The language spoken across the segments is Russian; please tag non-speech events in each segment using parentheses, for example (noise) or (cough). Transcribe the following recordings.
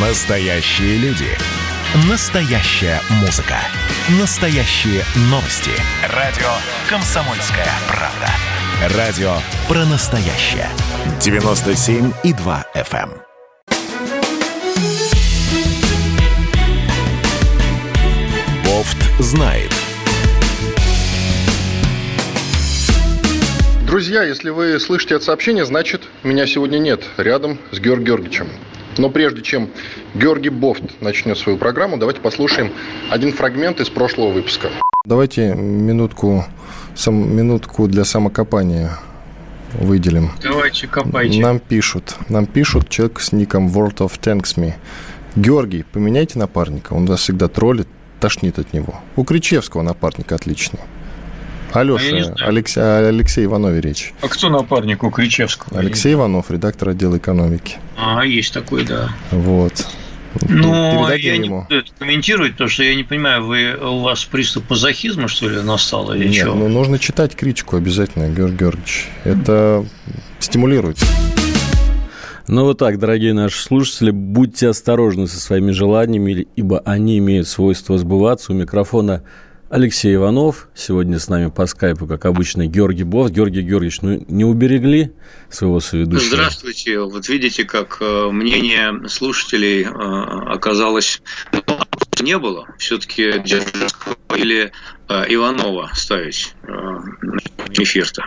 Настоящие люди. Настоящая музыка. Настоящие новости. Радио «Комсомольская правда». Радио про настоящее. 97,2 FM. эм. Бофт знает. Друзья, если вы слышите это сообщение, значит, меня сегодня нет рядом с Георгием Георгиевичем. Но прежде чем Георгий Бофт начнет свою программу, давайте послушаем один фрагмент из прошлого выпуска. Давайте минутку, сам, минутку для самокопания выделим. Давайте копайте. Нам пишут, нам пишут человек с ником World of Tanks Me. Георгий, поменяйте напарника, он вас всегда троллит, тошнит от него. У Кричевского напарника отличный. А не Алеша, знаю. Алексей, Алексей Иванове речь. А кто напарник у Кричевского? Алексей Иванов, редактор отдела экономики. А, есть такой, да. Вот. Ну, Передадим я не ему. буду это комментировать, потому что я не понимаю, вы, у вас приступ мазохизма, что ли, настал или Нет, что? ну нужно читать критику обязательно, Георгий Георгиевич. Это стимулирует. Ну вот так, дорогие наши слушатели, будьте осторожны со своими желаниями, ибо они имеют свойство сбываться. У микрофона Алексей Иванов. Сегодня с нами по скайпу, как обычно, Георгий Бов. Георгий Георгиевич, ну не уберегли своего соведущего? Здравствуйте. Вот видите, как э, мнение слушателей э, оказалось не было. Все-таки Дзержинского или э, Иванова ставить эфир-то.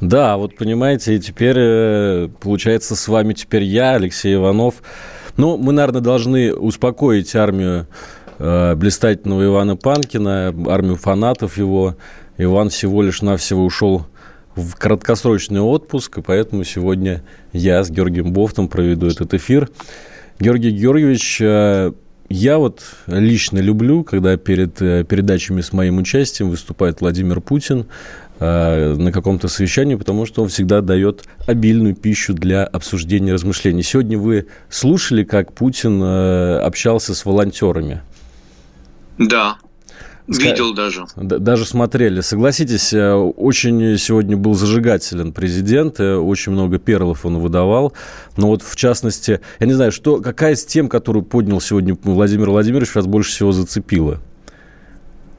Да, вот понимаете, и теперь, получается, с вами теперь я, Алексей Иванов. Ну, мы, наверное, должны успокоить армию э, блистательного Ивана Панкина, армию фанатов его. Иван всего лишь навсего ушел в краткосрочный отпуск, и поэтому сегодня я с Георгием Бофтом проведу этот эфир. Георгий Георгиевич, э, я вот лично люблю, когда перед э, передачами с моим участием выступает Владимир Путин э, на каком-то совещании, потому что он всегда дает обильную пищу для обсуждения размышлений. Сегодня вы слушали, как Путин общался с волонтерами? Да, видел даже. Даже смотрели. Согласитесь, э, очень сегодня был зажигателен президент, э, очень много перлов он выдавал. Но вот в частности, я не знаю, что, какая из тем, которую поднял сегодня Владимир Владимирович, вас больше всего зацепила?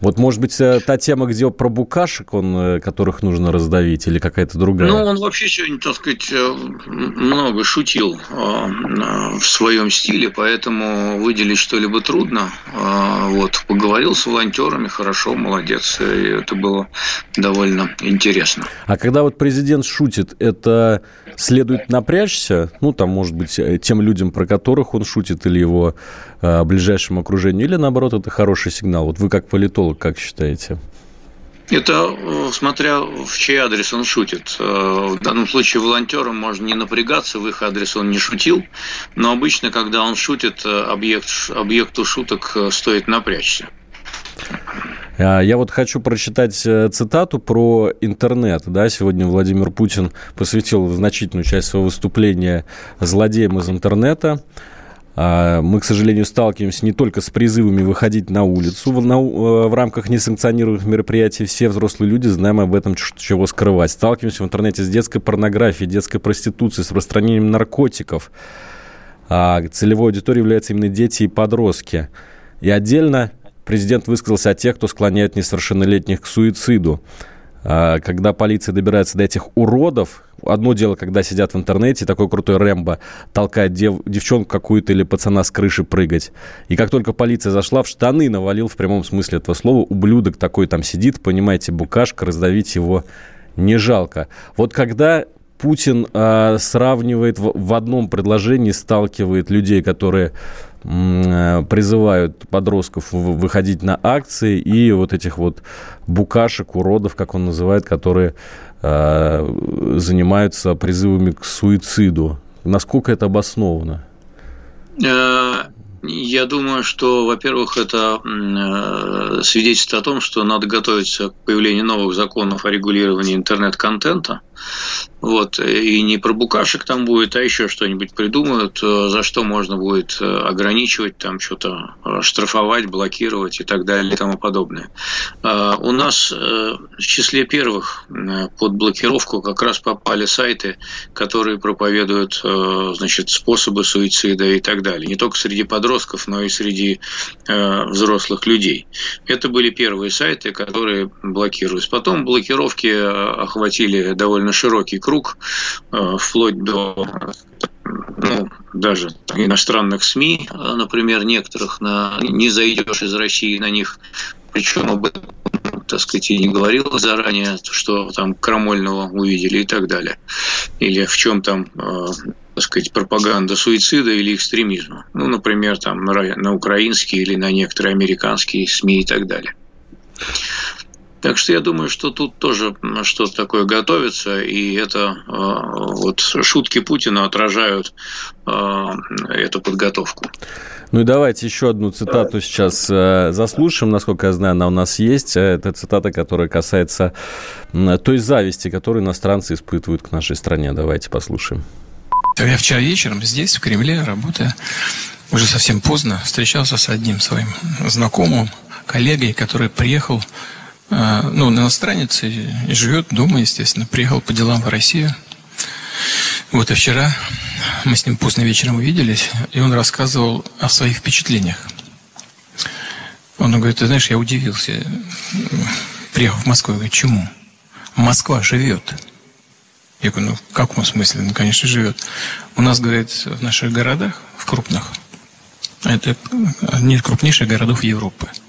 Вот, может быть, э, та тема, где про букашек, он, э, которых нужно раздавить, или какая-то другая? Ну, он вообще сегодня, так сказать, э, много шутил в своем стиле, поэтому выделить что-либо трудно. Вот, поговорил с волонтерами, хорошо, молодец, и это было довольно интересно. А когда вот президент шутит, это следует напрячься, ну, там, может быть, тем людям, про которых он шутит, или его ближайшему окружению, или, наоборот, это хороший сигнал? Вот вы как политолог, как считаете? Это э, смотря в чей адрес он шутит. Э, В данном случае волонтерам можно не напрягаться, в их адрес он не шутил, но обычно, когда он шутит, э, объект, объекту шуток стоит напрячься. А, Я вот хочу прочитать цитату про интернет. Да, сегодня Владимир Путин посвятил значительную часть своего выступления злодеям из интернета. А, Мы, к сожалению, сталкиваемся не только с призывами выходить на улицу в, на э, в рамках несанкционированных мероприятий. Все взрослые люди знаем об этом, ч- чего скрывать. Сталкиваемся в интернете с детской порнографией, детской проституцией, с распространением наркотиков. А целевой аудиторией являются именно дети и подростки. И отдельно президент высказался о тех, кто склоняет несовершеннолетних к суициду. А, Когда полиция добирается до этих уродов, одно дело, когда сидят в интернете, такой крутой Рэмбо толкает дев- девчонку какую-то или пацана с крыши прыгать. И как только полиция зашла, в штаны навалил в прямом смысле этого слова, ублюдок такой там сидит, понимаете, букашка, раздавить его не жалко. Вот когда Путин а, сравнивает в, в одном предложении, сталкивает людей, которые э, призывают подростков выходить на акции, и вот этих вот букашек, уродов, как он называет, которые а, занимаются призывами к суициду. Насколько это обосновано? Э, Я думаю, что, во-первых, это э, свидетельствует о том, что надо готовиться к появлению новых законов о регулировании интернет-контента – Вот, и не про букашек там будет, а еще что-нибудь придумают, э, за что можно будет э, ограничивать, там что-то э, штрафовать, блокировать и так далее и тому подобное. У нас в числе первых под блокировку как раз попали сайты, которые проповедуют значит, способы суицида и так далее. Не только среди подростков, но и среди взрослых людей. Это были первые сайты, которые блокируются. Потом блокировки охватили довольно широкий круг э, вплоть до ну, даже иностранных СМИ, например, некоторых, на, не зайдешь из России на них, причем об этом, так сказать, и не говорил заранее, что там Крамольного увидели и так далее. Или в чем там э, так сказать, пропаганда суицида или экстремизма. Ну, например, там на украинские или на некоторые американские СМИ и так далее. Так что я думаю, что тут тоже что-то такое готовится, и это э, вот шутки Путина отражают э, эту подготовку. Ну и давайте еще одну цитату сейчас э, заслушаем. Насколько я знаю, она у нас есть. Это цитата, которая касается той зависти, которую иностранцы испытывают к нашей стране. Давайте послушаем. Я вчера вечером здесь, в Кремле, работая, уже совсем поздно, встречался с одним своим знакомым, коллегой, который приехал а, ну, он иностранец и, и живет дома, естественно, приехал по делам в Россию. Вот и вчера мы с ним поздно вечером увиделись, и он рассказывал о своих впечатлениях. Он говорит, ты знаешь, я удивился, приехал в Москву, я говорю, чему? Москва живет. Я говорю, ну, в каком смысле? Ну, конечно, живет. У нас, говорит, в наших городах, в крупных, это одни из крупнейших городов Европы –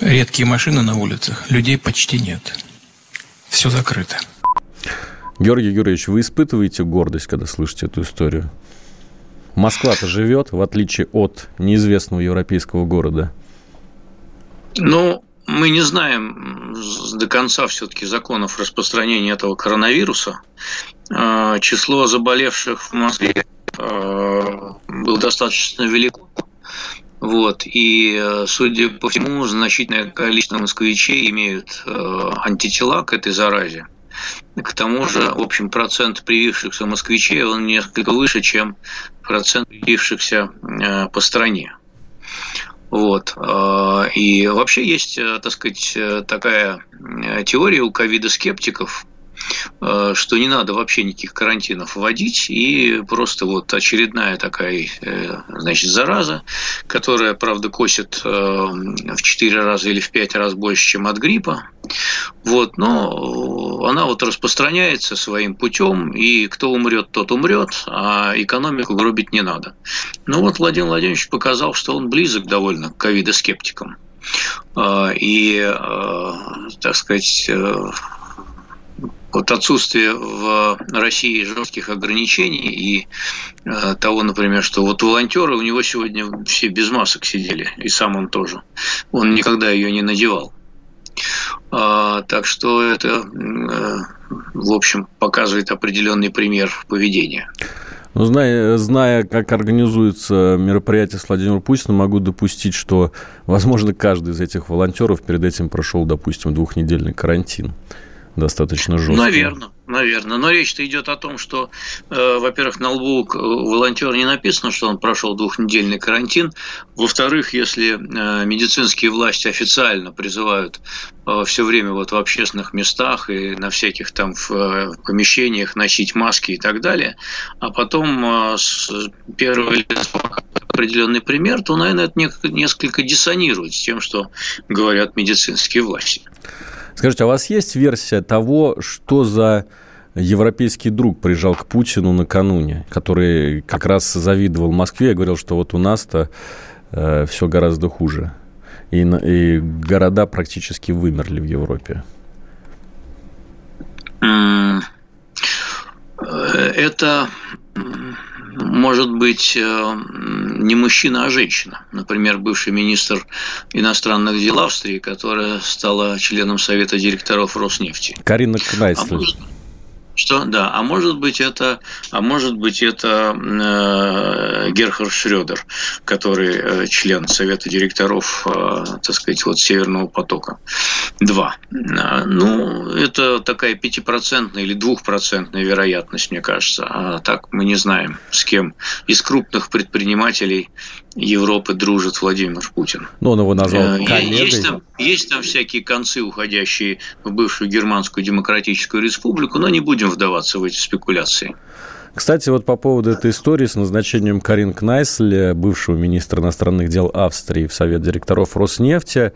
редкие машины на улицах, людей почти нет. Все закрыто. Георгий Георгиевич, вы испытываете гордость, когда слышите эту историю? Москва-то живет, в отличие от неизвестного европейского города. Ну, мы не знаем до конца все-таки законов распространения этого коронавируса. А, число заболевших в Москве а, было достаточно велико. Вот. И, э, судя по всему, значительное количество москвичей имеют э, антитела к этой заразе. К тому же, в общем, процент привившихся москвичей, он несколько выше, чем процент привившихся э, по стране. Вот. И вообще есть, так сказать, такая теория у ковида-скептиков, что не надо вообще никаких карантинов вводить, и просто вот очередная такая, э, значит, зараза, которая, правда, косит э, в 4 раза или в 5 раз больше, чем от гриппа, вот, но она вот распространяется своим путем, и кто умрет, тот умрет, а экономику гробить не надо. Ну вот Владимир Владимирович показал, что он близок довольно к ковидоскептикам. И, так сказать, вот отсутствие в России жестких ограничений и э, того, например, что вот волонтеры у него сегодня все без масок сидели, и сам он тоже. Он никогда ее не надевал. А, так что это, э, в общем, показывает определенный пример поведения. Ну, зная, зная, как организуется мероприятие с Владимиром Путиным, могу допустить, что, возможно, каждый из этих волонтеров перед этим прошел, допустим, двухнедельный карантин достаточно жестко. Наверное, наверное. Но речь-то идет о том, что, э, во-первых, на лбу волонтера не написано, что он прошел двухнедельный карантин. Во-вторых, если э, медицинские власти официально призывают э, все время вот в общественных местах и на всяких там в, э, помещениях носить маски и так далее, а потом э, с первого лица определенный пример, то, наверное, это несколько диссонирует с тем, что говорят медицинские власти. Скажите, а у вас есть версия того, что за европейский друг приезжал к Путину накануне, который как раз завидовал Москве и говорил, что вот у нас-то э, все гораздо хуже. И, и города практически вымерли в Европе. Э, это может быть э, не мужчина, а женщина. Например, бывший министр иностранных дел Австрии, которая стала членом Совета директоров Роснефти. Карина Кнайслер. А Что? Да. А может быть это, а может быть это э, Герхард Шредер, который э, член Совета директоров, э, так сказать, вот Северного потока. Два. Э, ну, это такая пятипроцентная или двухпроцентная вероятность, мне кажется. А так мы не знаем, с кем из крупных предпринимателей Европы дружит Владимир Путин. Ну, он его назвал э, коллегой. Есть там, есть там всякие концы, уходящие в бывшую Германскую Демократическую Республику, но не будем вдаваться в эти спекуляции. Кстати, вот по поводу этой истории с назначением Карин Кнайселя, бывшего министра иностранных дел Австрии в Совет директоров Роснефти,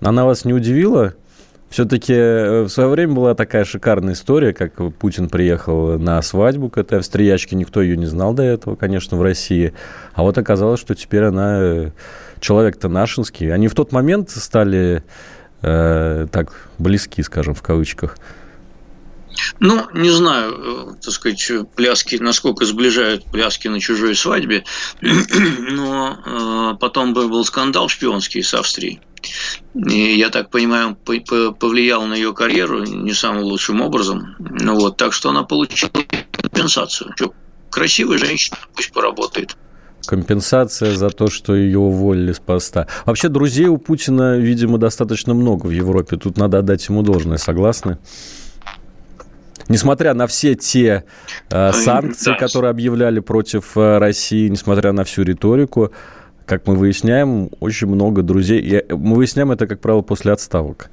она вас не удивила? Все-таки э, в свое время была такая шикарная история, как Путин приехал на свадьбу к этой австриячке. Никто ее не знал до этого, конечно, в России. А вот оказалось, что теперь она э, человек-то нашинский. Они в тот момент стали э, так близки, скажем, в кавычках. Ну, не знаю, э, так сказать, пляски, насколько сближают пляски на чужой свадьбе, (clears throat) но э, потом был скандал шпионский с Австрией. И, я так понимаю, повлиял на ее карьеру не самым лучшим образом. Ну, вот, так что она получила компенсацию. Что, красивая женщина, пусть поработает. Компенсация за то, что ее уволили с поста. Вообще, друзей у Путина, видимо, достаточно много в Европе. Тут надо отдать ему должное, согласны? Несмотря на все те э, санкции, да. которые объявляли против э, России, несмотря на всю риторику, как мы выясняем, очень много друзей. И мы выясняем это, как правило, после отставок.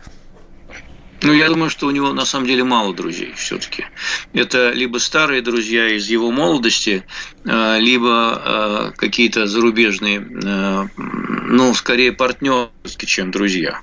Ну, я думаю, что у него на самом деле мало друзей все-таки. Это либо старые друзья из его молодости, э, либо э, какие-то зарубежные, э, ну, скорее партнеры, чем друзья.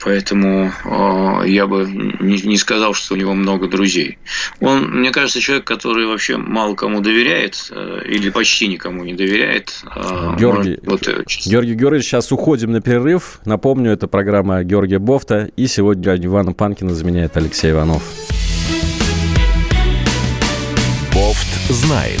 Поэтому э, я бы не, не сказал, что у него много друзей. Он, мне кажется, человек, который вообще мало кому доверяет э, или почти никому не доверяет. Э, Георгий, может, вот, э, Георгий Георгиевич, сейчас уходим на перерыв. Напомню, это программа Георгия Бофта. И сегодня Ивана Панкина заменяет Алексей Иванов. Бофт знает.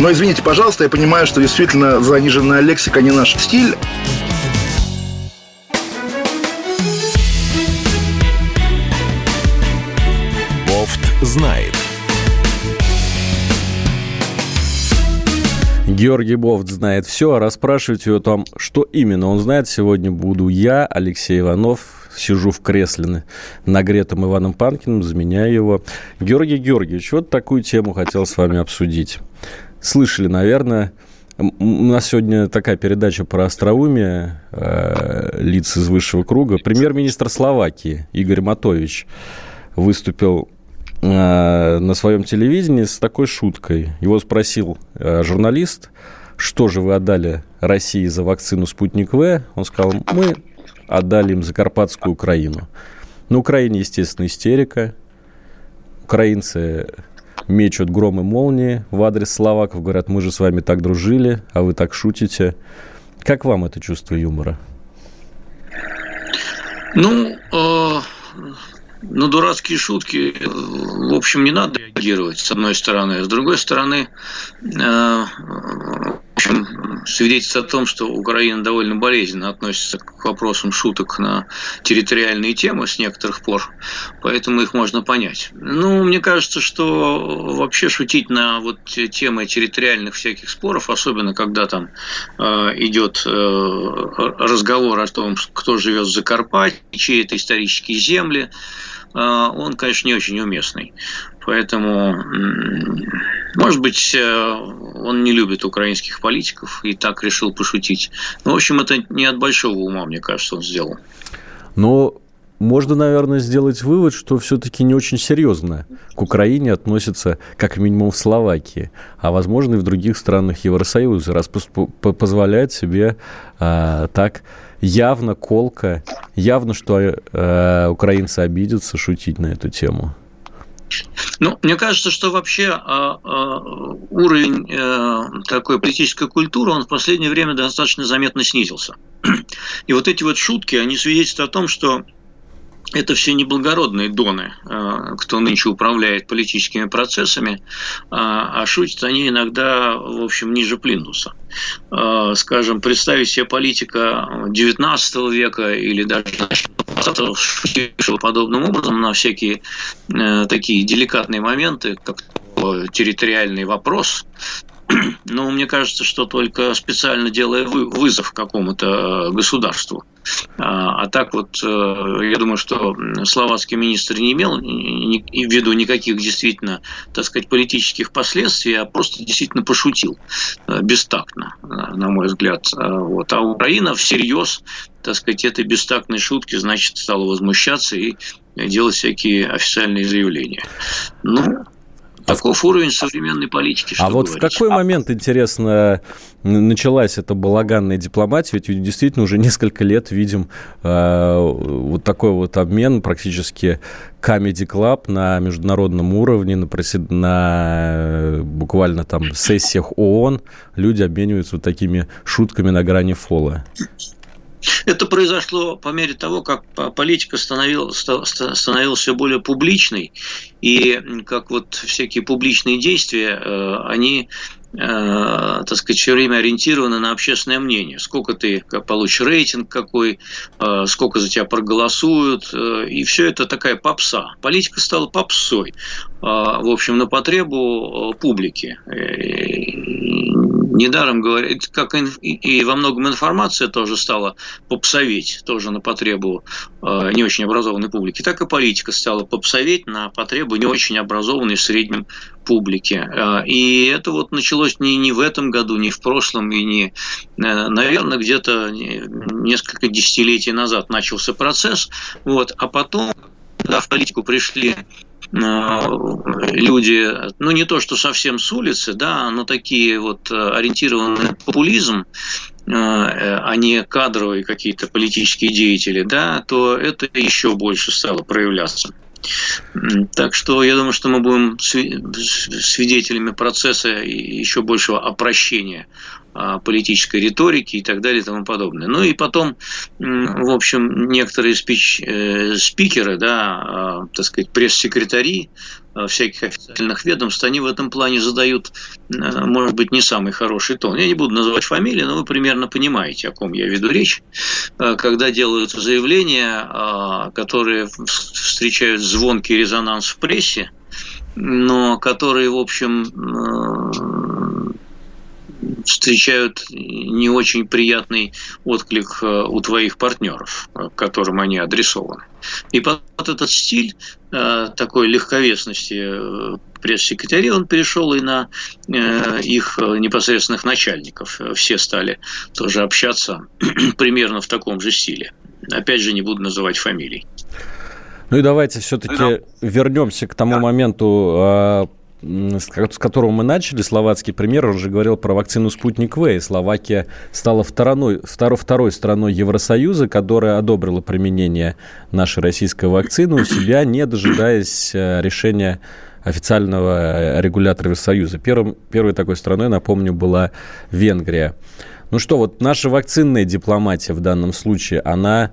Но извините, пожалуйста, я понимаю, что действительно заниженная лексика не наш стиль. Бофт знает. Георгий Бофт знает все, а расспрашивать его там, что именно он знает, сегодня буду я, Алексей Иванов, сижу в кресле нагретым Иваном Панкиным, заменяю его. Георгий Георгиевич, вот такую тему хотел с вами обсудить слышали, наверное. У нас сегодня такая передача про остроумие э, лиц из высшего круга. Премьер-министр Словакии Игорь Матович выступил э, на своем телевидении с такой шуткой. Его спросил э, журналист, что же вы отдали России за вакцину «Спутник В». Он сказал, мы отдали им Закарпатскую Украину. На Украине, естественно, истерика. Украинцы мечут громы молнии в адрес словаков, говорят, мы же с вами так дружили, а вы так шутите. Как вам это чувство юмора? Ну, э, ну, дурацкие шутки, в общем, не надо реагировать, с одной стороны. С другой стороны, э, общем, свидетельствует о том, что Украина довольно болезненно относится к вопросам шуток на территориальные темы с некоторых пор, поэтому их можно понять. Ну, мне кажется, что вообще шутить на вот темы территориальных всяких споров, особенно когда там э, идет э, разговор о том, кто живет в Закарпатье, чьи это исторические земли, э, он, конечно, не очень уместный. Поэтому, может быть, э, он не любит украинских политиков и так решил пошутить. Но, в общем, это не от большого ума, мне кажется, он сделал. Но можно, наверное, сделать вывод, что все-таки не очень серьезно к Украине относятся, как минимум, в Словакии, а, возможно, и в других странах Евросоюза, раз позволяет себе а, так явно колко, явно, что а, украинцы обидятся шутить на эту тему. Ну, мне кажется, что вообще а, а, уровень а, такой политической культуры, он в последнее время достаточно заметно снизился. И вот эти вот шутки, они свидетельствуют о том, что это все неблагородные доны, э, кто нынче управляет политическими процессами, а, а шутят они иногда, в общем, ниже плинтуса. Э, скажем, представить себе политика XIX века или даже 20 шутившего подобным образом на всякие э, такие деликатные моменты, как территориальный вопрос, (clears throat) но мне кажется, что только специально делая вызов какому-то государству. А, а так вот, э, я думаю, что словацкий министр не имел в виду никаких действительно, так сказать, политических последствий, а просто действительно пошутил э, бестактно, э, на мой взгляд. Вот. А Украина всерьез, так сказать, этой бестактной шутки, значит, стала возмущаться и делать всякие официальные заявления. Ну, Таков уровень современной политики. а вот говорить. в какой момент, интересно, началась эта балаганная дипломатия? Ведь действительно уже несколько лет видим э, вот такой вот обмен практически Comedy Club на международном уровне, на, на буквально там сессиях ООН люди обмениваются вот такими шутками на грани фола. Это произошло по мере того, как политика становилась, становилась все более публичной, и как вот всякие публичные действия, э, они э, так сказать, все время ориентированы на общественное мнение. Сколько ты получишь рейтинг какой, э, сколько за тебя проголосуют. И все это такая попса. Политика стала попсой. В общем, на потребу публики. Недаром говорят, как и во многом информация тоже стала попсоветь, тоже на потребу э, не очень образованной публики, так и политика стала попсоветь на потребу не очень образованной в среднем публики. Э, и это вот началось не, не в этом году, не в прошлом, и не, э, наверное, где-то несколько десятилетий назад начался процесс. Вот, а потом, когда в политику пришли люди, ну не то, что совсем с улицы, да, но такие вот э, ориентированные на популизм, э, а не кадровые какие-то политические деятели, да, то это еще больше стало проявляться. Так что я думаю, что мы будем свидетелями процесса еще большего опрощения политической риторики и так далее и тому подобное. Ну и потом, в общем, некоторые спич, э, спикеры, да, а, так сказать, пресс-секретари а, всяких официальных ведомств, они в этом плане задают, может быть, не самый хороший тон. Я не буду называть фамилии, но вы примерно понимаете, о ком я веду речь, когда делаются заявления, которые встречают звонкий резонанс в прессе, но которые, в общем, встречают не очень приятный отклик э, у твоих партнеров, э, которым они адресованы. И под этот стиль э, такой легковесности пресс-секретарей он перешел и на их непосредственных начальников. Все стали тоже общаться (clears throat) примерно в таком же стиле. Опять же, не буду называть фамилий. Ну и давайте все-таки вернемся к тому моменту, а, с которого мы начали, словацкий пример, он же говорил про вакцину «Спутник В». И Словакия стала второй, второй, второй страной Евросоюза, которая одобрила применение нашей российской вакцины у себя, не дожидаясь э, решения официального э, регулятора Евросоюза. Первым, первой такой страной, напомню, была Венгрия. Ну что, вот наша вакцинная дипломатия в данном случае, она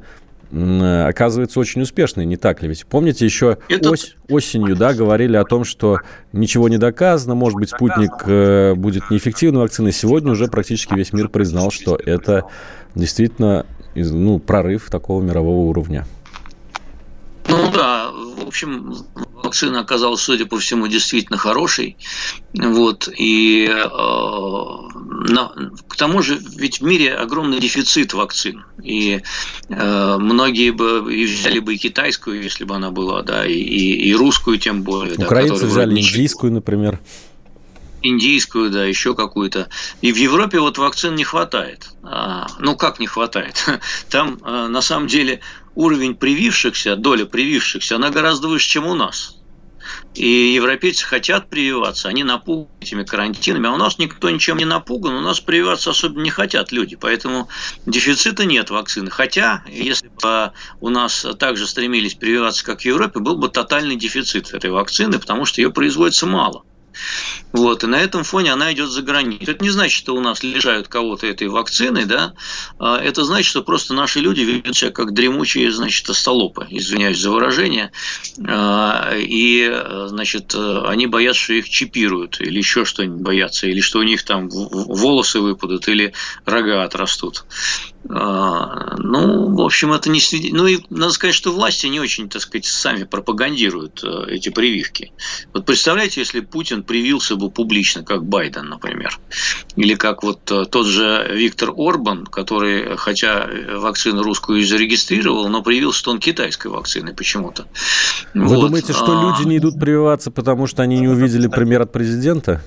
оказывается очень успешной, не так ли? Ведь помните, еще Это... ось, осенью да, говорили о том, что ничего не доказано, может быть, спутник э, будет неэффективной вакциной. Сегодня уже практически весь мир признал, что это действительно ну, прорыв такого мирового уровня. Ну да, в общем, вакцина оказалась, судя по всему, действительно хорошей. Вот, и э, на, к тому же, ведь в мире огромный дефицит вакцин. И э, многие бы и взяли бы и китайскую, если бы она была, да, и, и, русскую тем более. Украинцы да, взяли индийскую, например. индийскую, да, еще какую-то. И в Европе вот вакцин не хватает. А, ну, как не хватает? (laughs) Там, а, на самом деле, уровень привившихся, доля привившихся, она гораздо выше, чем у нас. И европейцы хотят прививаться, они напуганы этими карантинами, а у нас никто ничем не напуган, у нас прививаться особенно не хотят люди, поэтому дефицита нет вакцины. Хотя, если бы у нас также стремились прививаться, как в Европе, был бы тотальный дефицит этой вакцины, потому что ее производится мало. Вот, и на этом фоне она идет за границу. Это не значит, что у нас лишают кого-то этой вакцины, да, а это значит, что просто наши люди ведут себя как дремучие, значит, остолопы, извиняюсь за выражение, а, и, значит, они боятся, что их чипируют, или еще что-нибудь боятся, или что у них там волосы выпадут, или рога отрастут. А, ну, в общем, это не свидетельство. Ну, и надо сказать, что власти не очень, так сказать, сами пропагандируют э, эти прививки. Вот представляете, если Путин привился бы публично, как Байден, например, или как вот э, тот же Виктор Орбан, который, хотя вакцину русскую и зарегистрировал, но привился, что он китайской вакциной почему-то. Вы вот. думаете, что а... люди не идут прививаться, потому что они не увидели пример от президента?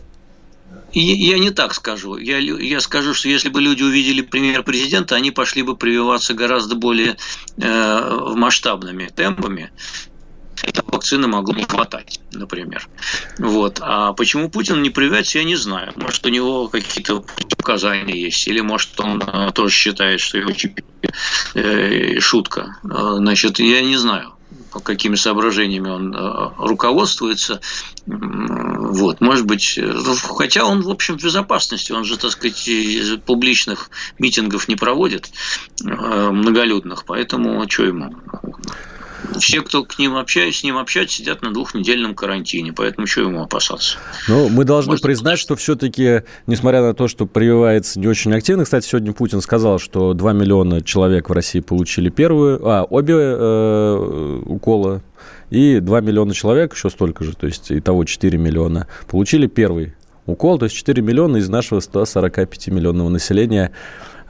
Я не так скажу. Я, я скажу, что если бы люди увидели пример президента, они пошли бы прививаться гораздо более э, масштабными темпами. Вакцины могло не хватать, например. Вот. А почему Путин не прививается, я не знаю. Может, у него какие-то указания есть, или может, он э, тоже считает, что его чипи э, шутка. Э, значит, я не знаю какими соображениями он э, руководствуется. Вот, может быть, э, хотя он, в общем, в безопасности, он же, так сказать, публичных митингов не проводит, э, многолюдных, поэтому что ему? Все, кто к ним общается, с ним общаются, сидят на двухнедельном карантине, поэтому что ему опасаться? Ну, мы должны Может, признать, что все-таки, несмотря на то, что прививается не очень активно, кстати, сегодня Путин сказал, что 2 миллиона человек в России получили первую, а, обе э, укола, и 2 миллиона человек, еще столько же, то есть итого 4 миллиона, получили первый укол, то есть 4 миллиона из нашего 145 миллионного населения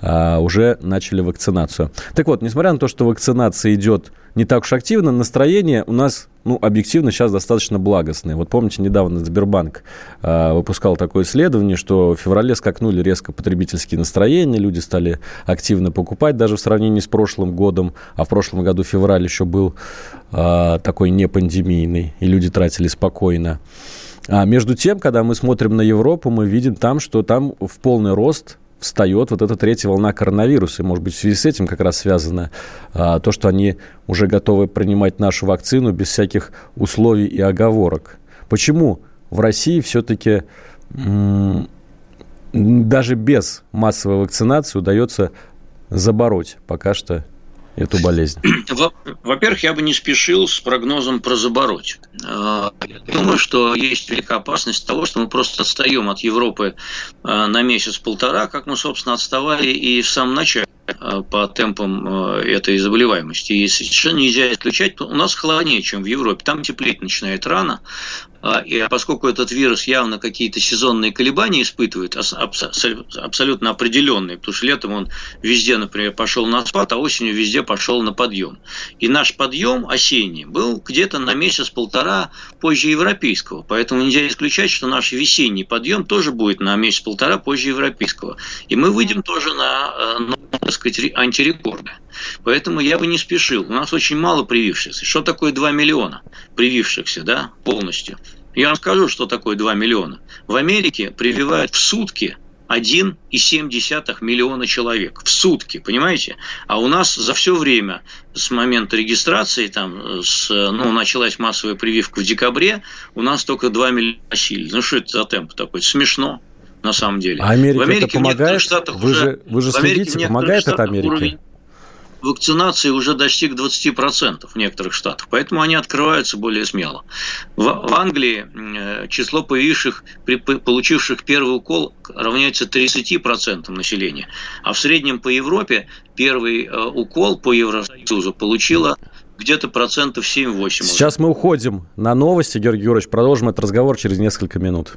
а, уже начали вакцинацию. Так вот, несмотря на то, что вакцинация идет не так уж активно, настроение у нас, ну, объективно сейчас достаточно благостное. Вот помните, недавно Сбербанк э, выпускал такое исследование, что в феврале скакнули резко потребительские настроения, люди стали активно покупать даже в сравнении с прошлым годом, а в прошлом году февраль еще был э, такой не пандемийный, и люди тратили спокойно. А между тем, когда мы смотрим на Европу, мы видим там, что там в полный рост встает вот эта третья волна коронавируса. И, может быть, в связи с этим как раз связано а, то, что они уже готовы принимать нашу вакцину без всяких условий и оговорок. Почему в России все-таки даже без массовой вакцинации удается забороть пока что эту болезнь? (clears throat) Во-первых, я бы не спешил с прогнозом про забороть. А, я думаю, что есть великая опасность того, что мы просто отстаем от Европы а, на месяц-полтора, как мы, собственно, отставали и в самом начале а, по темпам этой заболеваемости. И совершенно нельзя исключать, у нас холоднее, чем в Европе. Там теплеть начинает рано, и поскольку этот вирус явно какие-то сезонные колебания испытывает, абсолютно определенные, потому что летом он везде, например, пошел на спад, а осенью везде пошел на подъем. И наш подъем осенний был где-то на месяц-полтора позже европейского. Поэтому нельзя исключать, что наш весенний подъем тоже будет на месяц-полтора позже европейского. И мы выйдем тоже на, э, ну, так сказать, антирекорды. Поэтому я бы не спешил. У нас очень мало привившихся. Что такое 2 миллиона привившихся, да, полностью? Я вам скажу, что такое 2 миллиона. В Америке прививают в сутки 1,7 миллиона человек в сутки, понимаете? А у нас за все время с момента регистрации, там, с, ну, началась массовая прививка в декабре, у нас только 2 миллиона осилили. Ну, что это за темп такой? самешно на самом деле. А Америка в Америке это помогает? Вы уже, же, вы же следите, помогает это Америке? Уровень, вакцинации уже достиг 20% в некоторых штатах, поэтому они открываются более смело. В, в Англии э, число появивших, при, получивших первый укол равняется 30% населения, а в среднем по Европе первый э, укол по Евросоюзу получило где-то процентов 7-8. Сейчас мы уходим на новости, Георгий Юрьевич. Продолжим этот разговор через несколько минут.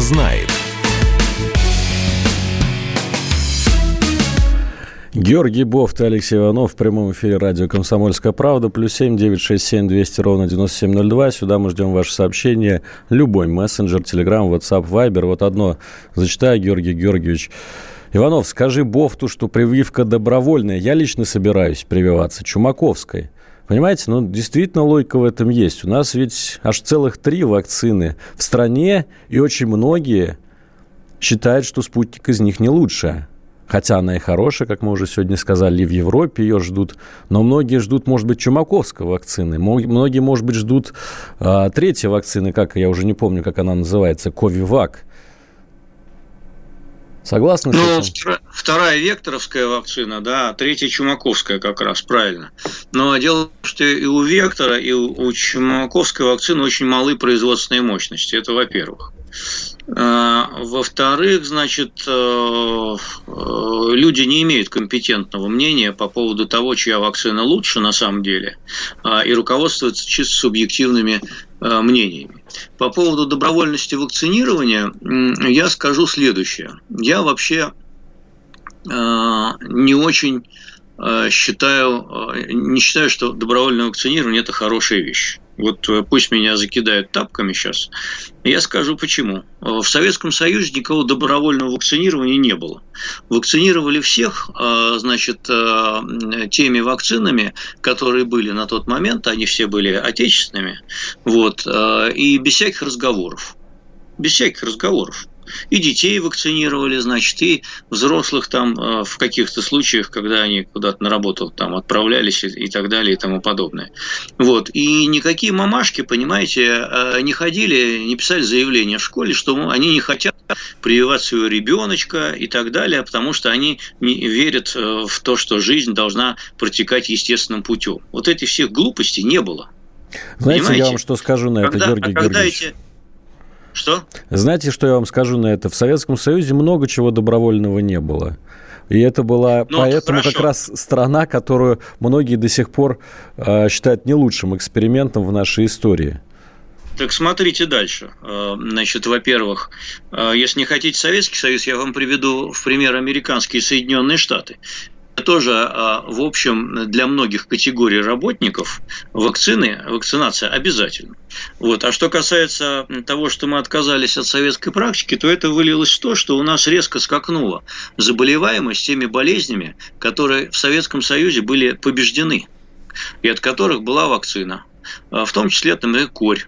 Знает. Георгий Бофт и Алексей Иванов в прямом эфире радио «Комсомольская правда». Плюс семь девять шесть семь двести ровно девяносто семь ноль два. Сюда мы ждем ваши сообщения. Любой мессенджер, телеграм, ватсап, вайбер. Вот одно зачитаю, Георгий Георгиевич. Иванов, скажи Бофту, что прививка добровольная. Я лично собираюсь прививаться. Чумаковской. Понимаете, ну, действительно логика в этом есть. У нас ведь аж целых три вакцины в стране, и очень многие считают, что спутник из них не лучшая. Хотя она и хорошая, как мы уже сегодня сказали, и в Европе ее ждут. Но многие ждут, может быть, Чумаковской вакцины. Многие, может быть, ждут а, третьей вакцины, как я уже не помню, как она называется, Ковивак. Согласны ну, с этим? Вторая векторовская вакцина, да, третья чумаковская как раз, правильно. Но дело в том, что и у вектора, и у чумаковской вакцины очень малы производственные мощности. Это во-первых. А, во-вторых, значит, э, э, люди не имеют компетентного мнения по поводу того, чья вакцина лучше на самом деле, а, и руководствуются чисто субъективными мнениями. По поводу добровольности вакцинирования я скажу следующее. Я вообще не очень считаю, не считаю, что добровольное вакцинирование – это хорошая вещь. Вот э, пусть меня закидают тапками сейчас. Я скажу почему. В Советском Союзе никакого добровольного вакцинирования не было. Вакцинировали всех, э, значит, э, теми вакцинами, которые были на тот момент, они все были отечественными, вот, и без всяких разговоров. Без всяких разговоров и детей вакцинировали, значит, и взрослых там э, в каких-то случаях, когда они куда-то на работу там отправлялись и так далее и тому подобное. Вот. И никакие мамашки, понимаете, э, не ходили, не писали заявление в школе, что они не хотят прививать своего ребеночка и так далее, потому что они не верят э, в то, что жизнь должна протекать естественным путем. Вот этих всех глупостей не было. Знаете, Понимаете? я вам что скажу на когда, это, Георгий а когда Георгиевич? Эти что? Знаете, что я вам скажу на это? В Советском Союзе много чего добровольного не было. И это была ну, поэтому хорошо. как раз страна, которую многие до сих пор э, считают не лучшим экспериментом в нашей истории. Так смотрите дальше. Э, значит, во-первых, э, если не хотите Советский Союз, я вам приведу в пример американские Соединенные Штаты тоже, а, в общем, для многих категорий работников вакцины, вакцинация обязательна. Вот. А что касается того, что мы отказались от советской практики, то это вылилось в то, что у нас резко скакнула заболеваемость теми болезнями, которые в Советском Союзе были побеждены, и от которых была вакцина. А, в том числе, например, корь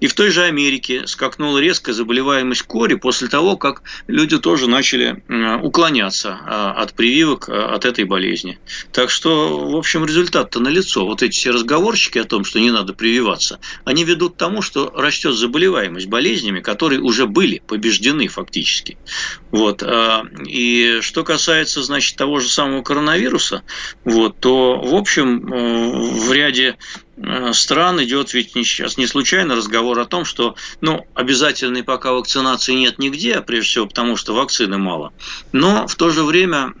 и в той же Америке скакнула резкая заболеваемость кори после того, как люди тоже начали уклоняться а, от прививок а, от этой болезни. Так что, в общем, результат-то налицо. Вот эти все разговорчики о том, что не надо прививаться, они ведут к тому, что растет заболеваемость болезнями, которые уже были побеждены фактически. Вот. А, и что касается, значит, того же самого коронавируса, вот, то, в общем, в ряде Э, стран идет ведь сейчас не случайно разговор о том, что ну, обязательной пока вакцинации нет нигде, прежде всего потому, что вакцины мало. Но в то же время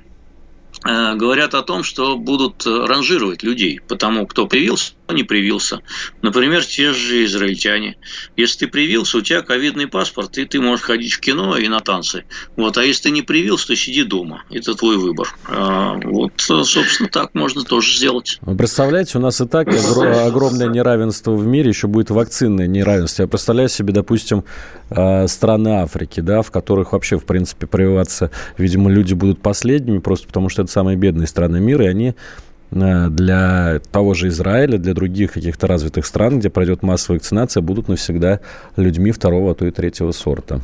Э, говорят о том, что будут ранжировать людей по тому, кто привился, не привился. Например, те же израильтяне. Если ты привился, у тебя ковидный паспорт, и ты можешь ходить в кино и на танцы. Вот. А если ты не привился, то сиди дома. Это твой выбор. А, вот, собственно, так можно тоже сделать. Вы представляете, у нас и так огромное неравенство в мире, еще будет вакцинное неравенство. Я представляю себе, допустим, э, страны Африки, да, в которых вообще, в принципе, прививаться, видимо, люди будут последними, просто потому что это самые бедные страны мира, и они для того же Израиля, для других каких-то развитых стран, где пройдет массовая вакцинация, будут навсегда людьми второго, а то и третьего сорта.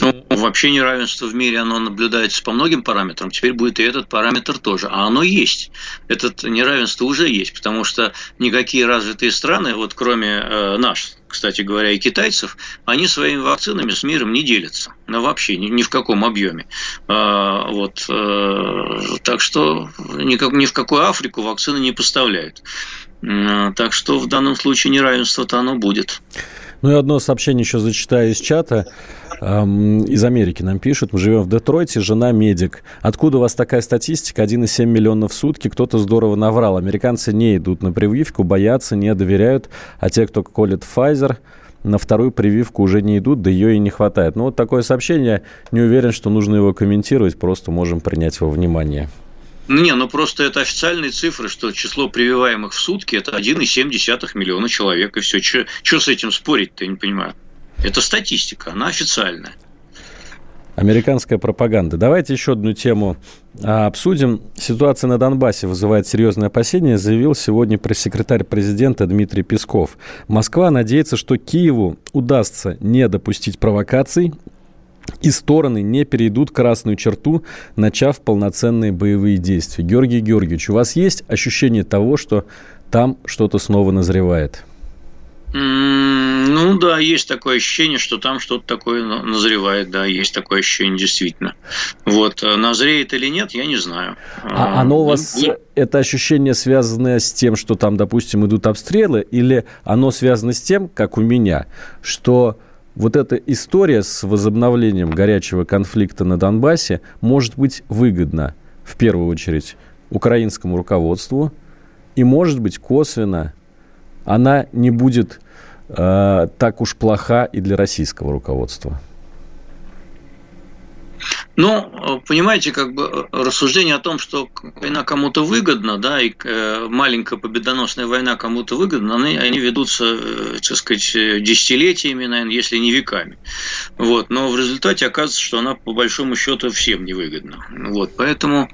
Ну, вообще неравенство в мире, оно наблюдается по многим параметрам. Теперь будет и этот параметр тоже. А оно есть. Это неравенство уже есть, потому что никакие развитые страны, вот кроме э, наш, кстати говоря, и китайцев, они своими вакцинами с миром не делятся. Ну, вообще, ни, ни в каком объеме. А, вот, а, так что никак, ни в какую Африку вакцины не поставляют. А, так что в данном случае неравенство-то оно будет. Ну и одно сообщение еще зачитаю из чата. Эм, из Америки нам пишут. Мы живем в Детройте, жена медик. Откуда у вас такая статистика? 1,7 миллиона в сутки. Кто-то здорово наврал. Американцы не идут на прививку, боятся, не доверяют. А те, кто колет Pfizer, на вторую прививку уже не идут, да ее и не хватает. Ну вот такое сообщение. Не уверен, что нужно его комментировать. Просто можем принять во внимание. Не, ну просто это официальные цифры, что число прививаемых в сутки это 1,7 миллиона человек, и все. Что с этим спорить-то, я не понимаю. Это статистика, она официальная. Американская пропаганда. Давайте еще одну тему а, обсудим. Ситуация на Донбассе вызывает серьезные опасения, заявил сегодня пресс-секретарь президента Дмитрий Песков. Москва надеется, что Киеву удастся не допустить провокаций и стороны не перейдут красную черту, начав полноценные боевые действия. Георгий Георгиевич, у вас есть ощущение того, что там что-то снова назревает? Ну да, есть такое ощущение, что там что-то такое назревает, да, есть такое ощущение действительно. Вот, а назреет или нет, я не знаю. А оно у вас, ну, это ощущение связано с тем, что там, допустим, идут обстрелы, или оно связано с тем, как у меня, что вот эта история с возобновлением горячего конфликта на Донбассе может быть выгодна, в первую очередь, украинскому руководству, и, может быть, косвенно она не будет э, так уж плоха и для российского руководства. Ну, понимаете, как бы э, рассуждение о том, что война кому-то выгодна, да, и э, маленькая победоносная война кому-то выгодна, они, они ведутся, э, так сказать, десятилетиями, наверное, если не веками. Вот. Но в результате оказывается, что она по большому счету всем невыгодна. Вот. Поэтому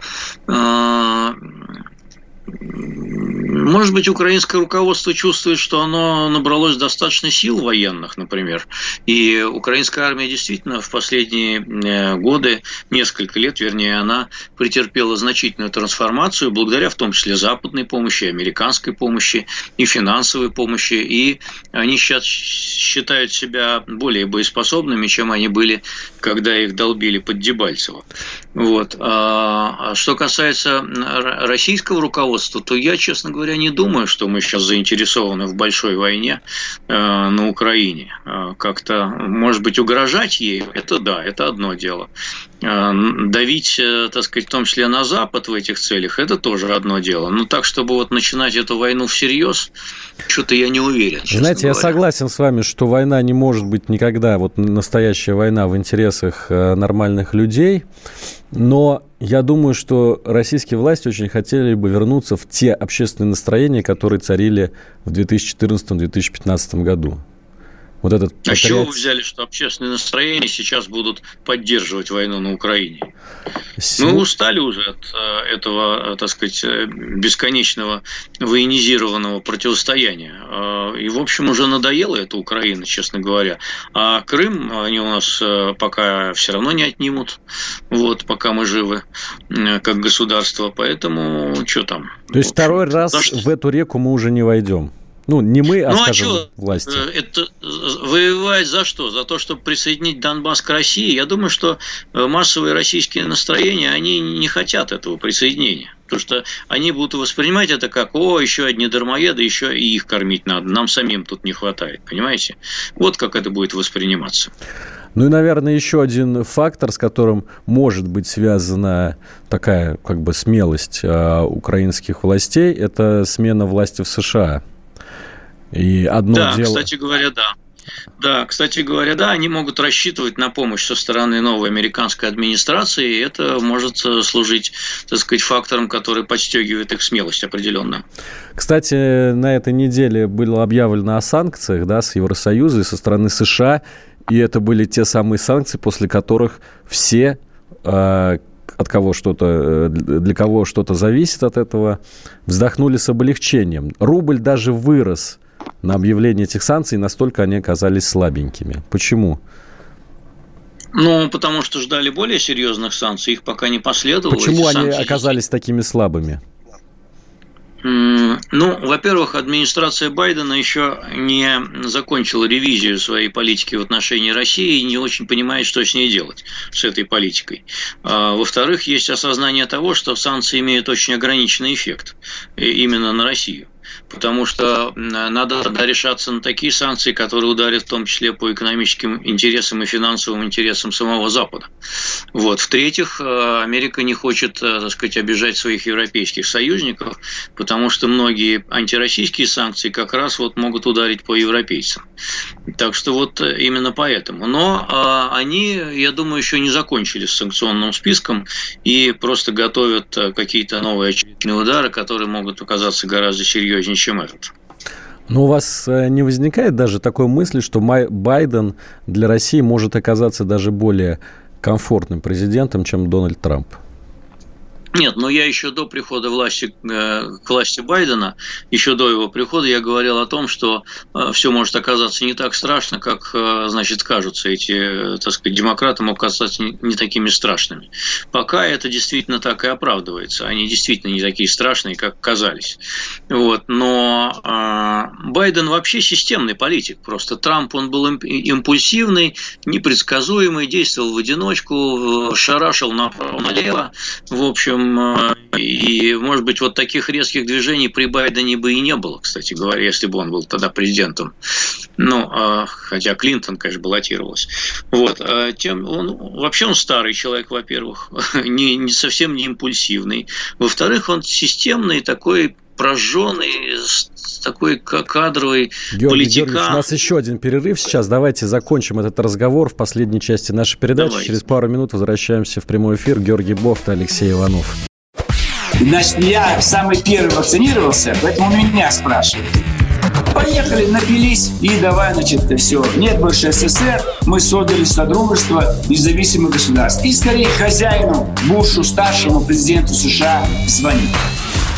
может быть, украинское руководство чувствует, что оно набралось достаточно сил военных, например. И украинская армия действительно в последние э, годы, несколько лет, вернее, она претерпела значительную трансформацию благодаря в том числе западной помощи, американской помощи и финансовой помощи. И они сейчас считают себя более боеспособными, чем они были, когда их долбили под Дебальцево. Вот. А, а что касается российского руководства, то я, честно говоря, не думаю, что мы сейчас заинтересованы в большой войне э, на Украине. Э, как-то, может быть, угрожать ей, это да, это одно дело. Э, давить, так сказать, в том числе на Запад в этих целях, это тоже одно дело. Но так, чтобы вот начинать эту войну всерьез, что-то я не уверен. Знаете, говоря. я согласен с вами, что война не может быть никогда, вот настоящая война в интересах нормальных людей. Но я думаю, что российские власти очень хотели бы вернуться в те общественные настроения, которые царили в 2014-2015 году. Вот этот а патриот... с чего вы взяли, что общественные настроения сейчас будут поддерживать войну на Украине? Сегодня... Мы устали уже от э, этого, э, так сказать, э, бесконечного военизированного противостояния. И, в общем, уже надоело это Украина, честно говоря. А Крым они у нас пока все равно не отнимут, вот, пока мы живы, как государство. Поэтому что там? То есть общем, второй раз в эту реку мы уже не войдем? Ну, не мы, а, ну, а скажем, а что, власти. Э, это э, воевать за что? За то, чтобы присоединить Донбасс к России? Я думаю, что э, массовые российские настроения, они не хотят этого присоединения. Потому что они будут воспринимать это как, о, еще одни дармоеды, еще и их кормить надо. Нам самим тут не хватает, понимаете? Вот как это будет восприниматься. Ну и, наверное, еще один фактор, с которым может быть связана такая как бы смелость э, украинских властей, это смена власти в США. И одно да, дело... кстати говоря, да. Да, кстати говоря, да, они могут рассчитывать на помощь со стороны новой американской администрации, и это может служить, так сказать, фактором, который подстегивает их смелость определенно. Кстати, на этой неделе было объявлено о санкциях да, с Евросоюза и со стороны США, и это были те самые санкции, после которых все э, от кого что-то, э, для кого что-то зависит от этого, вздохнули с облегчением. Рубль даже вырос на объявление этих санкций, настолько они оказались слабенькими. Почему? Ну, потому что ждали более серьезных санкций, их пока не последовало. Почему они оказались такими слабыми? Ну, во-первых, администрация Байдена еще не закончила ревизию своей политики в отношении России и не очень понимает, что с ней делать, с этой политикой. А, во-вторых, есть осознание того, что санкции имеют очень ограниченный эффект именно на Россию потому что надо тогда решаться на такие санкции, которые ударят в том числе по экономическим интересам и финансовым интересам самого Запада. Вот. В-третьих, э, Америка не хочет, э, так сказать, обижать своих европейских союзников, потому что многие антироссийские санкции как раз вот могут ударить по европейцам. Так что вот э, именно поэтому. Но они, я думаю, еще не закончили с санкционным списком и просто готовят какие-то новые очередные удары, которые могут оказаться гораздо серьезнее, чем этот. Но у вас э, не возникает даже такой мысли, что Байден для России может оказаться даже более комфортным президентом, чем Дональд Трамп? Нет, но я еще до прихода власти, э, к власти Байдена, еще до его прихода, я говорил о том, что э, все может оказаться не так страшно, как, э, значит, кажутся эти, так сказать, демократы могут оказаться не такими страшными. Пока это действительно так и оправдывается. Они действительно не такие страшные, как казались. Вот. Но Байден вообще системный политик. Просто Трамп, он был импульсивный, непредсказуемый, действовал в одиночку, шарашил направо-налево. В общем, и, может быть, вот таких резких движений при Байдене бы и не было, кстати говоря, если бы он был тогда президентом. Ну, а, хотя Клинтон, конечно, баллотировалась. Вот. А тем он, вообще он старый человек, во-первых, (laughs) не, не совсем не импульсивный. Во-вторых, он системный такой прожженный, такой кадровый Георгий политикан. Георгиевич, у нас еще один перерыв сейчас. Давайте закончим этот разговор в последней части нашей передачи. Давайте. Через пару минут возвращаемся в прямой эфир. Георгий Бофт, Алексей Иванов. Значит, я самый первый вакцинировался, поэтому меня спрашивают. Поехали, напились и давай, значит, все. Нет больше СССР, мы создали Содружество независимых государств. И скорее хозяину, Бушу, старшему президенту США звонить.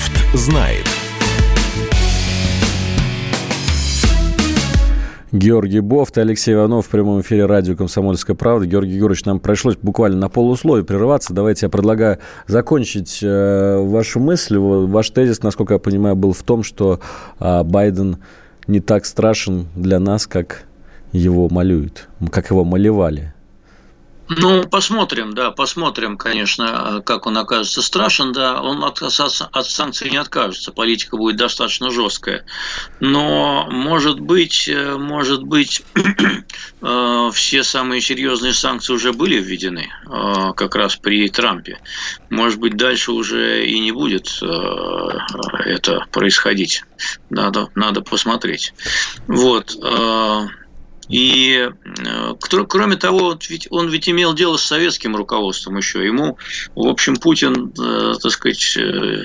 Бофт знает. Георгий Бофт Алексей Иванов в прямом эфире радио «Комсомольская правда». Георгий Георгиевич, нам пришлось буквально на полусловие прерываться. Давайте я предлагаю закончить э, вашу мысль. Ваш тезис, насколько я понимаю, был в том, что э, Байден не так страшен для нас, как его малюют, как его малевали. Ну, посмотрим, да, посмотрим, конечно, как он окажется страшен, да, он от, от санкций не откажется, политика будет достаточно жесткая. Но, может быть, э, может быть, (clears throat) э, все самые серьезные санкции уже были введены, э, как раз при Трампе. Может быть, дальше уже и не будет это происходить. Надо, надо посмотреть. Вот. И э, кроме того, ведь он ведь имел дело с советским руководством еще. Ему, в общем, Путин, э, так сказать, э,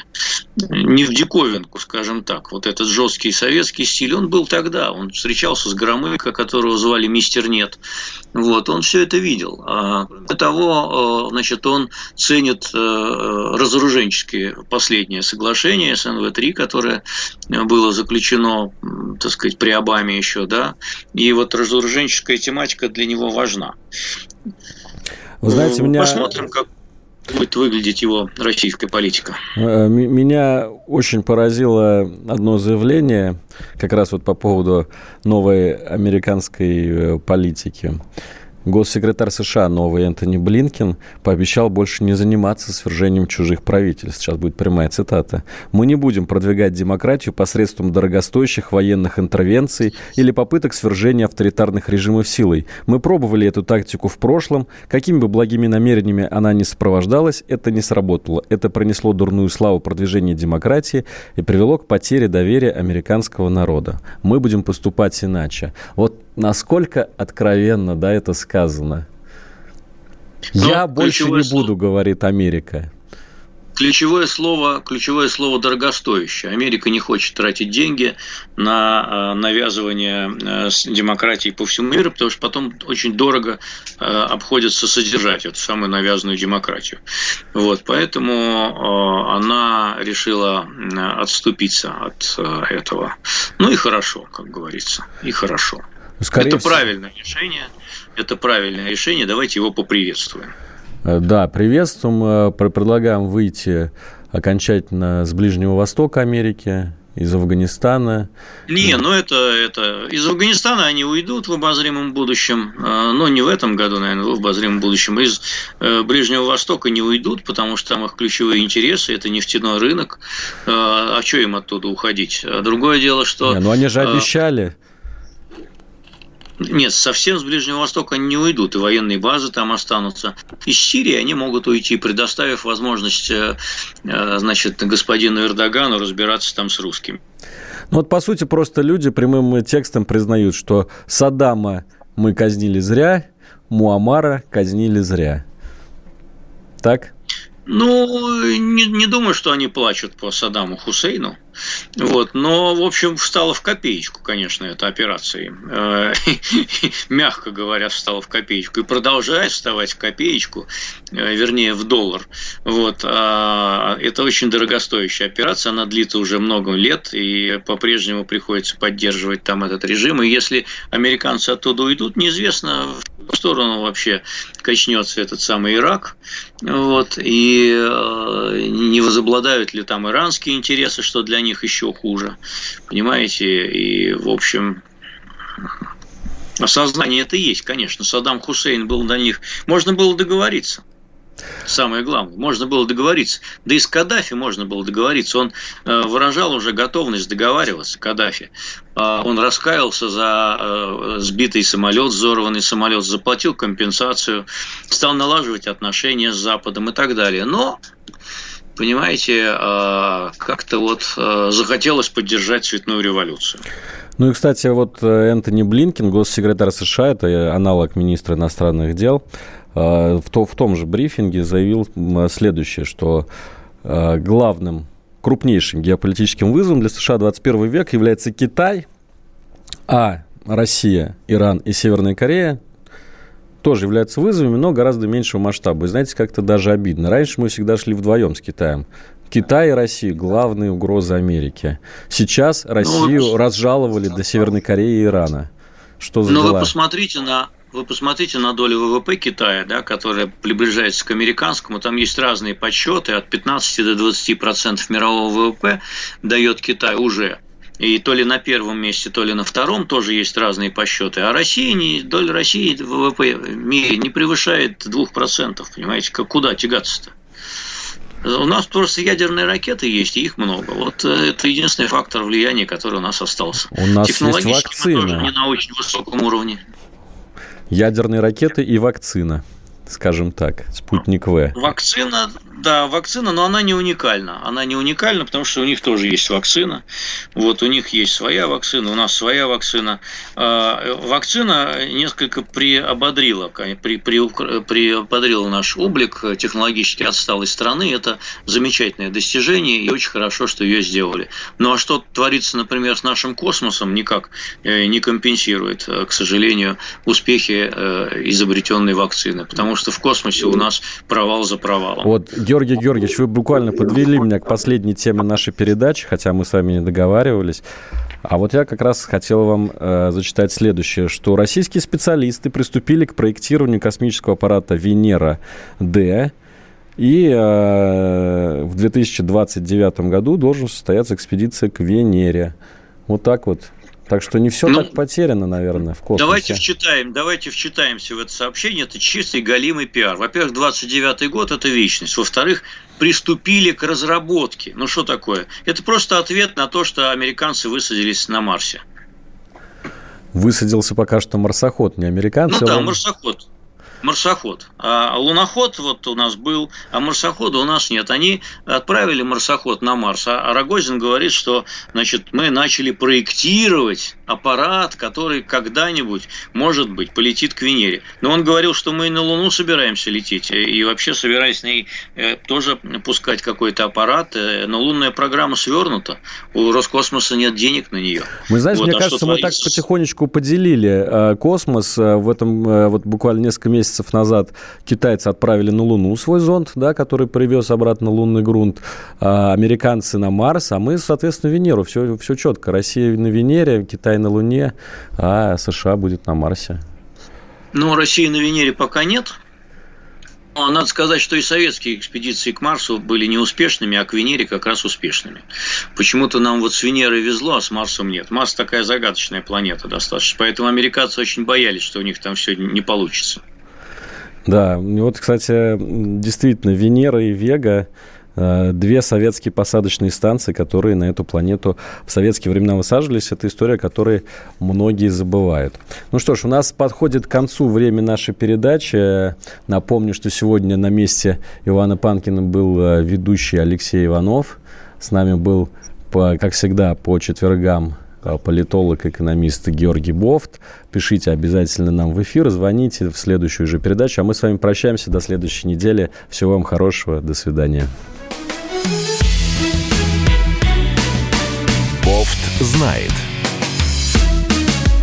не в диковинку, скажем так. Вот этот жесткий советский стиль, он был тогда. Он встречался с Громыко, которого звали Мистер Нет. Вот, он все это видел. А, кроме того, значит, он ценит разоруженческие последнее соглашение СНВ-3, которое было заключено, так сказать, при Обаме еще, да. И вот разоруженческая тематика для него важна. Вы знаете, меня... Посмотрим, как будет выглядеть его российская политика. Э, меня очень поразило одно заявление, как раз вот по поводу новой американской э, политики. Госсекретарь США новый Энтони Блинкин пообещал больше не заниматься свержением чужих правительств. Сейчас будет прямая цитата. «Мы не будем продвигать демократию посредством дорогостоящих военных интервенций или попыток свержения авторитарных режимов силой. Мы пробовали эту тактику в прошлом. Какими бы благими намерениями она ни сопровождалась, это не сработало. Это принесло дурную славу продвижения демократии и привело к потере доверия американского народа. Мы будем поступать иначе». Вот насколько откровенно, да, это сказано? Я больше не слово... буду, говорит Америка. Ключевое слово, ключевое слово дорогостоящее. Америка не хочет тратить деньги на э, навязывание э, демократии по всему миру, потому что потом очень дорого э, обходится содержать эту самую навязанную демократию. Вот, поэтому она решила отступиться от этого. Ну и хорошо, как говорится, и хорошо. Скорее это всего. правильное решение. Это правильное решение. Давайте его поприветствуем. Э, да, приветствуем. Э, предлагаем выйти окончательно с Ближнего Востока Америки, из Афганистана. Не, ну это, это из Афганистана они уйдут в обозримом будущем, э, но не в этом году, наверное, в обозримом будущем. Из Ближнего Востока не уйдут, потому что там их ключевые интересы – это нефтяной рынок. А что им оттуда уходить? А другое дело, что… Не, ну они же обещали нет, совсем с Ближнего Востока они не уйдут, и военные базы там останутся. Из Сирии они могут уйти, предоставив возможность э, э, значит, господину Эрдогану разбираться там с русскими. Ну вот, по сути, просто люди прямым текстом признают, что Саддама мы казнили зря, Муамара казнили зря. Так? Ну, не, не думаю, что они плачут по Саддаму Хусейну. Вот, но, в общем, встала в копеечку, конечно, эта операция. Э, (laughs) мягко говоря, встала в копеечку. И продолжает вставать в копеечку, э, вернее, в доллар. Вот. А это очень дорогостоящая операция, она длится уже много лет, и по-прежнему приходится поддерживать там этот режим. И если американцы оттуда уйдут, неизвестно, сторону вообще качнется этот самый Ирак. Вот, и э, не возобладают ли там иранские интересы, что для них еще хуже. Понимаете? И, в общем, осознание это есть, конечно. Саддам Хусейн был до них... Можно было договориться. Самое главное, можно было договориться. Да и с Каддафи можно было договориться. Он э, выражал уже готовность договариваться, Каддафи. А, он раскаялся за э, сбитый самолет, взорванный самолет, заплатил компенсацию, стал налаживать отношения с Западом и так далее. Но понимаете, а, как-то вот захотелось поддержать цветную революцию. Ну и, кстати, вот э, Энтони Блинкин, госсекретарь США, это аналог министра иностранных дел, в, то, в том же брифинге заявил следующее, что главным, крупнейшим геополитическим вызовом для США 21 век является Китай, а Россия, Иран и Северная Корея тоже являются вызовами, но гораздо меньшего масштаба. И знаете, как-то даже обидно. Раньше мы всегда шли вдвоем с Китаем. Китай и Россия – главные угрозы Америки. Сейчас ну, Россию ну, разжаловали до Северной Кореи и Ирана. Что за Но дела? вы посмотрите на вы посмотрите на долю ВВП Китая, да, которая приближается к американскому, там есть разные подсчеты, от 15 до 20 процентов мирового ВВП дает Китай уже. И то ли на первом месте, то ли на втором тоже есть разные посчеты. А Россия, не, доля России в ВВП в мире не превышает 2%. Понимаете, как, куда тягаться-то? У нас просто ядерные ракеты есть, и их много. Вот э, это единственный фактор влияния, который у нас остался. У нас есть вакцина. Мы тоже не на очень высоком уровне. Ядерные ракеты и вакцина скажем так, спутник В. Вакцина, да, вакцина, но она не уникальна. Она не уникальна, потому что у них тоже есть вакцина. Вот у них есть своя вакцина, у нас своя вакцина. А, вакцина несколько приободрила, при, при, приободрила наш облик технологически отсталой страны. Это замечательное достижение, и очень хорошо, что ее сделали. Ну а что творится, например, с нашим космосом, никак э, не компенсирует, э, к сожалению, успехи э, изобретенной вакцины. Потому что в космосе у нас провал за провалом. Вот, Георгий Георгиевич, вы буквально подвели меня к последней теме нашей передачи, хотя мы с вами не договаривались. А вот я как раз хотел вам э, зачитать следующее, что российские специалисты приступили к проектированию космического аппарата Венера-Д, и э, в 2029 году должен состояться экспедиция к Венере. Вот так вот так что не все ну, так потеряно, наверное, в космосе. Давайте вчитаем, давайте вчитаемся в это сообщение. Это чистый галимый пиар. Во-первых, 29 год – это вечность. Во-вторых, приступили к разработке. Ну, что такое? Это просто ответ на то, что американцы высадились на Марсе. Высадился пока что марсоход, не американцы. Ну да, марсоход. Марсоход. А луноход вот у нас был, а марсохода у нас нет. Они отправили марсоход на Марс, а Рогозин говорит, что значит, мы начали проектировать аппарат, который когда-нибудь, может быть, полетит к Венере. Но он говорил, что мы на Луну собираемся лететь, и вообще собираясь на ней э, тоже пускать какой-то аппарат, э, но лунная программа свернута, у Роскосмоса нет денег на нее. Мы, знаете, вот, мне а кажется, мы так потихонечку поделили э, космос. В этом вот буквально несколько месяцев назад китайцы отправили на Луну свой зонд, да, который привез обратно лунный грунт, а американцы на Марс, а мы, соответственно, Венеру. Все, все четко. Россия на Венере, Китай на Луне, а США будет на Марсе. Ну, России на Венере пока нет. Надо сказать, что и советские экспедиции к Марсу были неуспешными, а к Венере как раз успешными. Почему-то нам вот с Венерой везло, а с Марсом нет. Марс такая загадочная планета достаточно. Поэтому американцы очень боялись, что у них там все не получится. Да, вот, кстати, действительно, Венера и Вега Э, две советские посадочные станции, которые на эту планету в советские времена высаживались. Это история, которой многие забывают. Ну что ж, у нас подходит к концу время нашей передачи. Напомню, что сегодня на месте Ивана Панкина был э, ведущий Алексей Иванов. С нами был, как всегда, по четвергам политолог, экономист Георгий Бофт. Пишите обязательно нам в эфир, звоните в следующую же передачу. А мы с вами прощаемся до следующей недели. Всего вам хорошего. До свидания. Бофт знает.